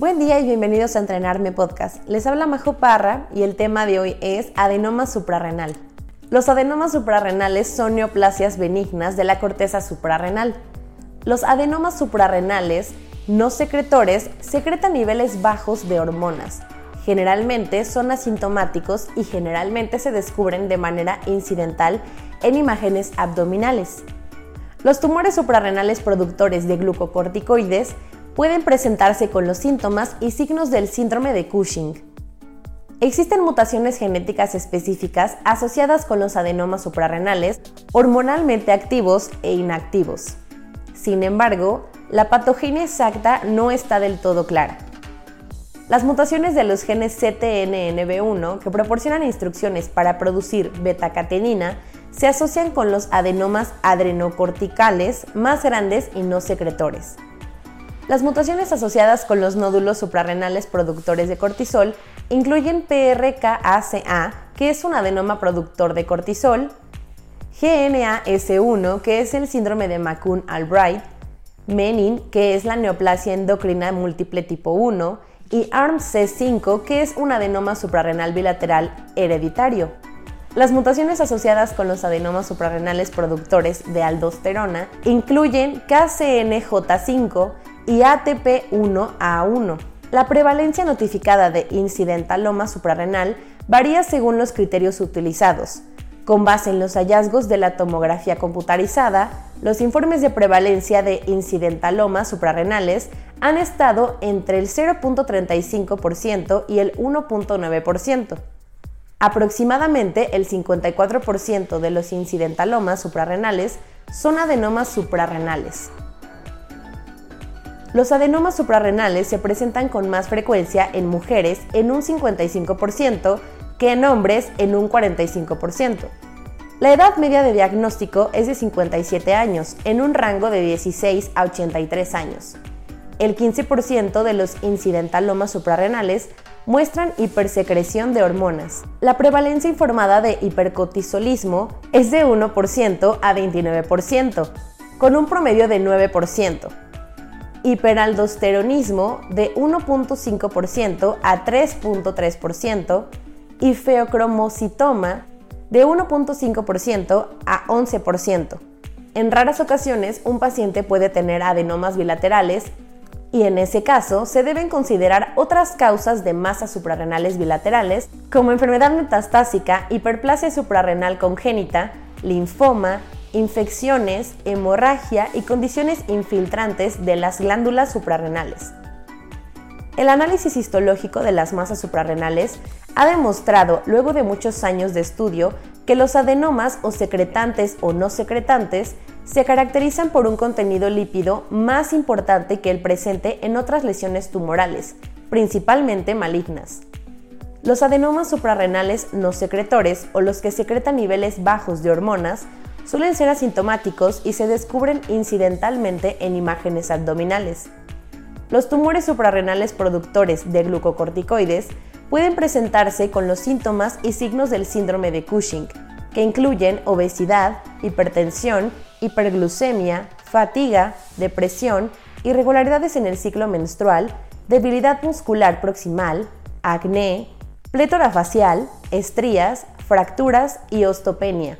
Buen día y bienvenidos a Entrenarme Podcast. Les habla Majo Parra y el tema de hoy es adenoma suprarrenal. Los adenomas suprarrenales son neoplasias benignas de la corteza suprarrenal. Los adenomas suprarrenales no secretores secretan niveles bajos de hormonas. Generalmente son asintomáticos y generalmente se descubren de manera incidental en imágenes abdominales. Los tumores suprarrenales productores de glucocorticoides pueden presentarse con los síntomas y signos del síndrome de Cushing. Existen mutaciones genéticas específicas asociadas con los adenomas suprarrenales hormonalmente activos e inactivos. Sin embargo, la patogenia exacta no está del todo clara. Las mutaciones de los genes CTNNB1 que proporcionan instrucciones para producir beta-catenina se asocian con los adenomas adrenocorticales más grandes y no secretores. Las mutaciones asociadas con los nódulos suprarrenales productores de cortisol incluyen PRKACA, que es un adenoma productor de cortisol, GNAS1, que es el síndrome de McCune-Albright, Menin, que es la neoplasia endocrina múltiple tipo 1, y ARMC5, que es un adenoma suprarrenal bilateral hereditario. Las mutaciones asociadas con los adenomas suprarrenales productores de aldosterona incluyen KCNJ5 y ATP1A1. La prevalencia notificada de incidentaloma suprarrenal varía según los criterios utilizados. Con base en los hallazgos de la tomografía computarizada, los informes de prevalencia de incidentalomas suprarrenales han estado entre el 0.35% y el 1.9%. Aproximadamente el 54% de los incidentalomas suprarrenales son adenomas suprarrenales. Los adenomas suprarrenales se presentan con más frecuencia en mujeres en un 55% que en hombres en un 45%. La edad media de diagnóstico es de 57 años, en un rango de 16 a 83 años. El 15% de los incidentalomas suprarrenales muestran hipersecreción de hormonas. La prevalencia informada de hipercortisolismo es de 1% a 29%, con un promedio de 9%. Hiperaldosteronismo de 1.5% a 3.3% y feocromocitoma de 1.5% a 11%. En raras ocasiones, un paciente puede tener adenomas bilaterales y en ese caso se deben considerar otras causas de masas suprarrenales bilaterales como enfermedad metastásica, hiperplasia suprarrenal congénita, linfoma, infecciones, hemorragia y condiciones infiltrantes de las glándulas suprarrenales. El análisis histológico de las masas suprarrenales ha demostrado, luego de muchos años de estudio, que los adenomas o secretantes o no secretantes se caracterizan por un contenido lípido más importante que el presente en otras lesiones tumorales, principalmente malignas. Los adenomas suprarrenales no secretores o los que secretan niveles bajos de hormonas suelen ser asintomáticos y se descubren incidentalmente en imágenes abdominales. Los tumores suprarrenales productores de glucocorticoides pueden presentarse con los síntomas y signos del síndrome de Cushing, que incluyen obesidad, hipertensión, hiperglucemia, fatiga, depresión, irregularidades en el ciclo menstrual, debilidad muscular proximal, acné, plétora facial, estrías, fracturas y osteopenia.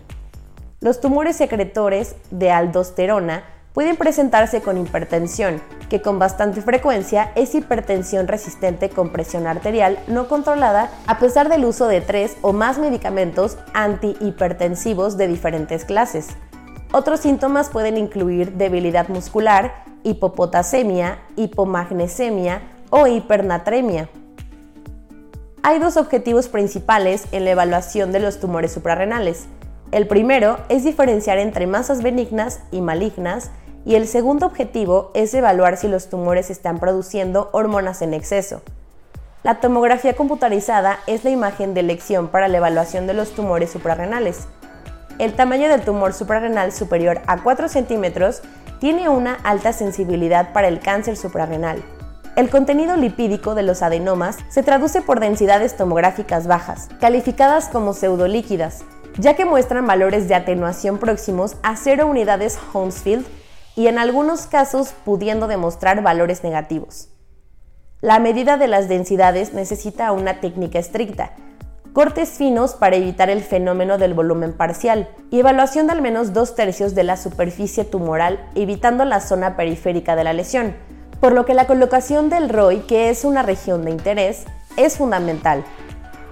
Los tumores secretores de aldosterona pueden presentarse con hipertensión, que con bastante frecuencia es hipertensión resistente con presión arterial no controlada a pesar del uso de tres o más medicamentos antihipertensivos de diferentes clases. Otros síntomas pueden incluir debilidad muscular, hipopotasemia, hipomagnesemia o hipernatremia. Hay dos objetivos principales en la evaluación de los tumores suprarrenales. El primero es diferenciar entre masas benignas y malignas y el segundo objetivo es evaluar si los tumores están produciendo hormonas en exceso. La tomografía computarizada es la imagen de elección para la evaluación de los tumores suprarrenales. El tamaño del tumor suprarrenal superior a 4 centímetros tiene una alta sensibilidad para el cáncer suprarrenal. El contenido lipídico de los adenomas se traduce por densidades tomográficas bajas, calificadas como pseudolíquidas, ya que muestran valores de atenuación próximos a 0 unidades Hounsfield y en algunos casos pudiendo demostrar valores negativos. La medida de las densidades necesita una técnica estricta, cortes finos para evitar el fenómeno del volumen parcial y evaluación de al menos dos tercios de la superficie tumoral evitando la zona periférica de la lesión, por lo que la colocación del ROI, que es una región de interés, es fundamental.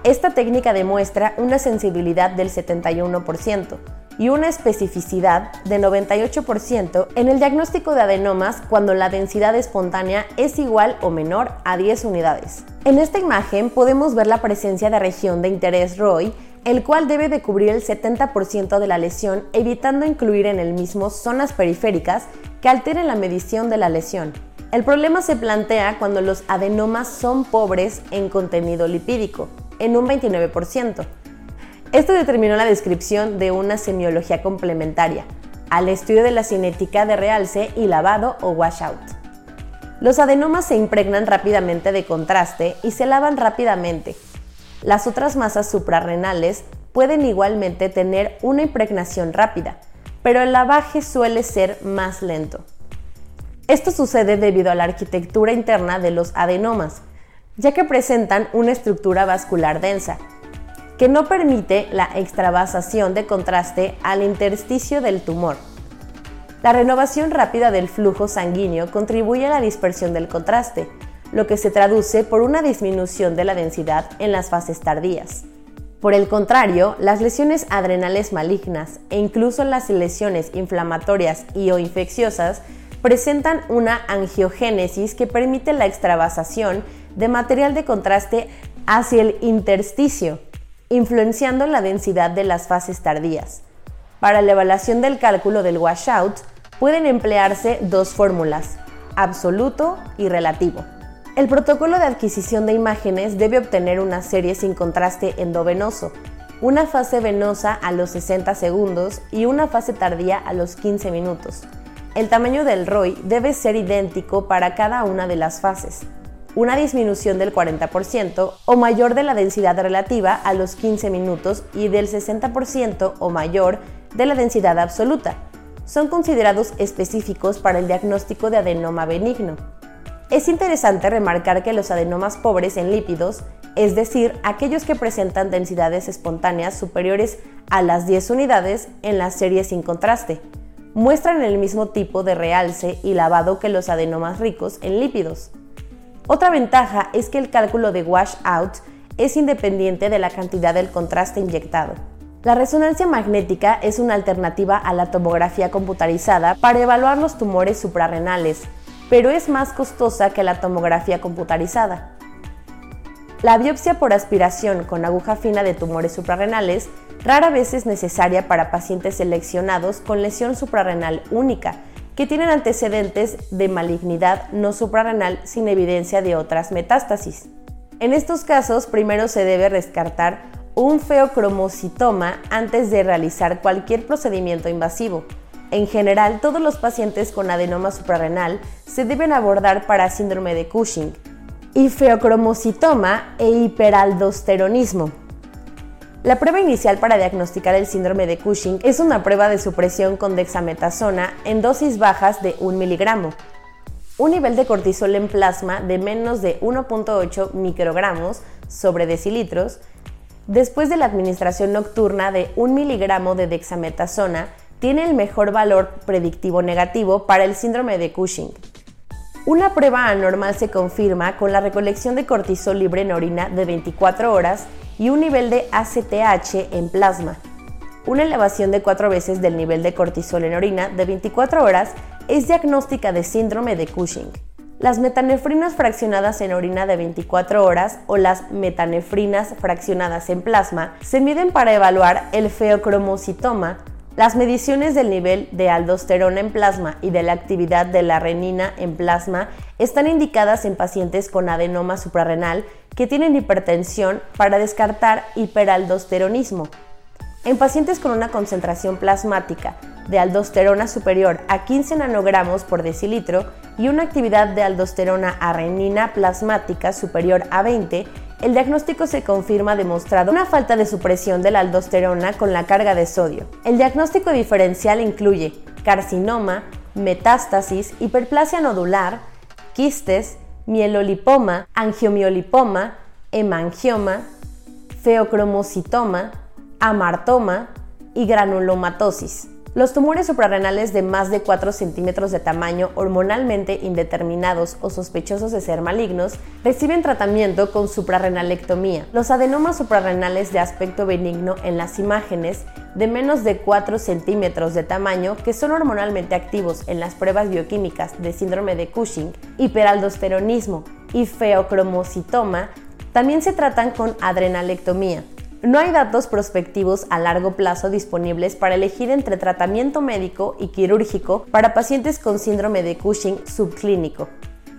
Esta técnica demuestra una sensibilidad del 71%, y una especificidad de 98% en el diagnóstico de adenomas cuando la densidad espontánea es igual o menor a 10 unidades. En esta imagen podemos ver la presencia de región de interés ROI, el cual debe de cubrir el 70% de la lesión, evitando incluir en el mismo zonas periféricas que alteren la medición de la lesión. El problema se plantea cuando los adenomas son pobres en contenido lipídico, en un 29%, esto determinó la descripción de una semiología complementaria al estudio de la cinética de realce y lavado o washout. Los adenomas se impregnan rápidamente de contraste y se lavan rápidamente. Las otras masas suprarrenales pueden igualmente tener una impregnación rápida, pero el lavaje suele ser más lento. Esto sucede debido a la arquitectura interna de los adenomas, ya que presentan una estructura vascular densa, que no permite la extravasación de contraste al intersticio del tumor. La renovación rápida del flujo sanguíneo contribuye a la dispersión del contraste, lo que se traduce por una disminución de la densidad en las fases tardías. Por el contrario, las lesiones adrenales malignas e incluso las lesiones inflamatorias y o infecciosas presentan una angiogénesis que permite la extravasación de material de contraste hacia el intersticio, influenciando la densidad de las fases tardías. Para la evaluación del cálculo del washout pueden emplearse dos fórmulas, absoluto y relativo. El protocolo de adquisición de imágenes debe obtener una serie sin contraste endovenoso, una fase venosa a los 60 segundos y una fase tardía a los 15 minutos. El tamaño del ROI debe ser idéntico para cada una de las fases una disminución del 40% o mayor de la densidad relativa a los 15 minutos y del 60% o mayor de la densidad absoluta. Son considerados específicos para el diagnóstico de adenoma benigno. Es interesante remarcar que los adenomas pobres en lípidos, es decir, aquellos que presentan densidades espontáneas superiores a las 10 unidades en la serie sin contraste, muestran el mismo tipo de realce y lavado que los adenomas ricos en lípidos. Otra ventaja es que el cálculo de washout es independiente de la cantidad del contraste inyectado. La resonancia magnética es una alternativa a la tomografía computarizada para evaluar los tumores suprarrenales, pero es más costosa que la tomografía computarizada. La biopsia por aspiración con aguja fina de tumores suprarrenales rara vez es necesaria para pacientes seleccionados con lesión suprarrenal única, que tienen antecedentes de malignidad no suprarrenal sin evidencia de otras metástasis. En estos casos, primero se debe descartar un feocromocitoma antes de realizar cualquier procedimiento invasivo. En general, todos los pacientes con adenoma suprarrenal se deben abordar para síndrome de Cushing y feocromocitoma e hiperaldosteronismo. La prueba inicial para diagnosticar el síndrome de Cushing es una prueba de supresión con dexametasona en dosis bajas de 1 miligramo. Un nivel de cortisol en plasma de menos de 1.8 microgramos sobre decilitros después de la administración nocturna de 1 miligramo de dexametasona tiene el mejor valor predictivo negativo para el síndrome de Cushing. Una prueba anormal se confirma con la recolección de cortisol libre en orina de 24 horas y un nivel de ACTH en plasma. Una elevación de cuatro veces del nivel de cortisol en orina de 24 horas es diagnóstica de síndrome de Cushing. Las metanefrinas fraccionadas en orina de 24 horas o las metanefrinas fraccionadas en plasma se miden para evaluar el feocromocitoma, las mediciones del nivel de aldosterona en plasma y de la actividad de la renina en plasma están indicadas en pacientes con adenoma suprarrenal que tienen hipertensión para descartar hiperaldosteronismo. En pacientes con una concentración plasmática de aldosterona superior a 15 nanogramos por decilitro y una actividad de aldosterona a renina plasmática superior a 20, el diagnóstico se confirma demostrado una falta de supresión de la aldosterona con la carga de sodio. El diagnóstico diferencial incluye carcinoma, metástasis, hiperplasia nodular, quistes, mielolipoma, angiomiolipoma, hemangioma, feocromocitoma, amartoma y granulomatosis. Los tumores suprarrenales de más de 4 centímetros de tamaño hormonalmente indeterminados o sospechosos de ser malignos reciben tratamiento con suprarrenalectomía. Los adenomas suprarrenales de aspecto benigno en las imágenes de menos de 4 centímetros de tamaño que son hormonalmente activos en las pruebas bioquímicas de síndrome de Cushing, hiperaldosteronismo y feocromocitoma también se tratan con adrenalectomía. No hay datos prospectivos a largo plazo disponibles para elegir entre tratamiento médico y quirúrgico para pacientes con síndrome de Cushing subclínico.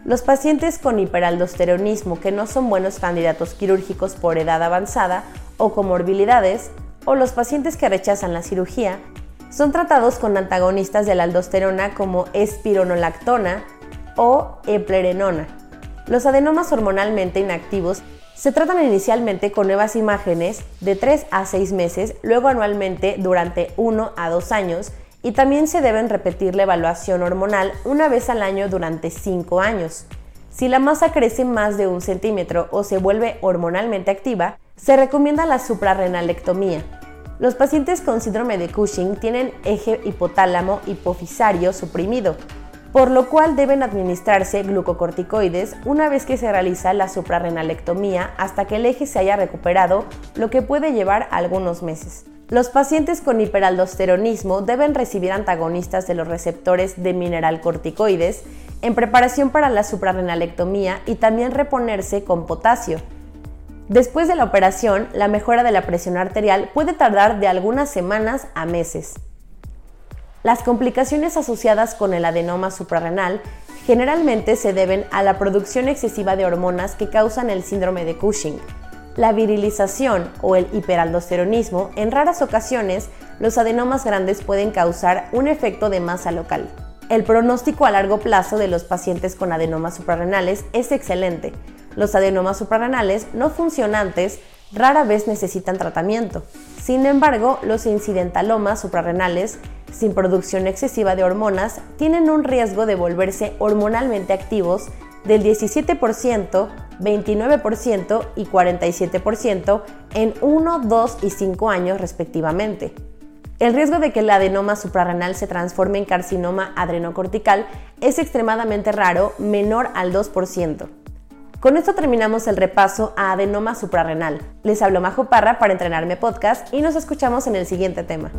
Los pacientes con hiperaldosteronismo que no son buenos candidatos quirúrgicos por edad avanzada o comorbilidades, o los pacientes que rechazan la cirugía, son tratados con antagonistas de la aldosterona como espironolactona o eplerenona. Los adenomas hormonalmente inactivos se tratan inicialmente con nuevas imágenes de 3 a 6 meses, luego anualmente durante 1 a 2 años y también se deben repetir la evaluación hormonal una vez al año durante 5 años. Si la masa crece más de un centímetro o se vuelve hormonalmente activa, se recomienda la suprarrenalectomía. Los pacientes con síndrome de Cushing tienen eje hipotálamo hipofisario suprimido, por lo cual deben administrarse glucocorticoides una vez que se realiza la suprarrenalectomía hasta que el eje se haya recuperado, lo que puede llevar algunos meses. Los pacientes con hiperaldosteronismo deben recibir antagonistas de los receptores de mineralcorticoides en preparación para la suprarrenalectomía y también reponerse con potasio. Después de la operación, la mejora de la presión arterial puede tardar de algunas semanas a meses. Las complicaciones asociadas con el adenoma suprarrenal generalmente se deben a la producción excesiva de hormonas que causan el síndrome de Cushing. La virilización o el hiperaldosteronismo, en raras ocasiones, los adenomas grandes pueden causar un efecto de masa local. El pronóstico a largo plazo de los pacientes con adenomas suprarrenales es excelente. Los adenomas suprarrenales no funcionantes rara vez necesitan tratamiento. Sin embargo, los incidentalomas suprarrenales sin producción excesiva de hormonas tienen un riesgo de volverse hormonalmente activos del 17%, 29% y 47% en 1, 2 y 5 años respectivamente. El riesgo de que el adenoma suprarrenal se transforme en carcinoma adrenocortical es extremadamente raro, menor al 2%. Con esto terminamos el repaso a adenoma suprarrenal. Les hablo Majo Parra para Entrenarme Podcast y nos escuchamos en el siguiente tema.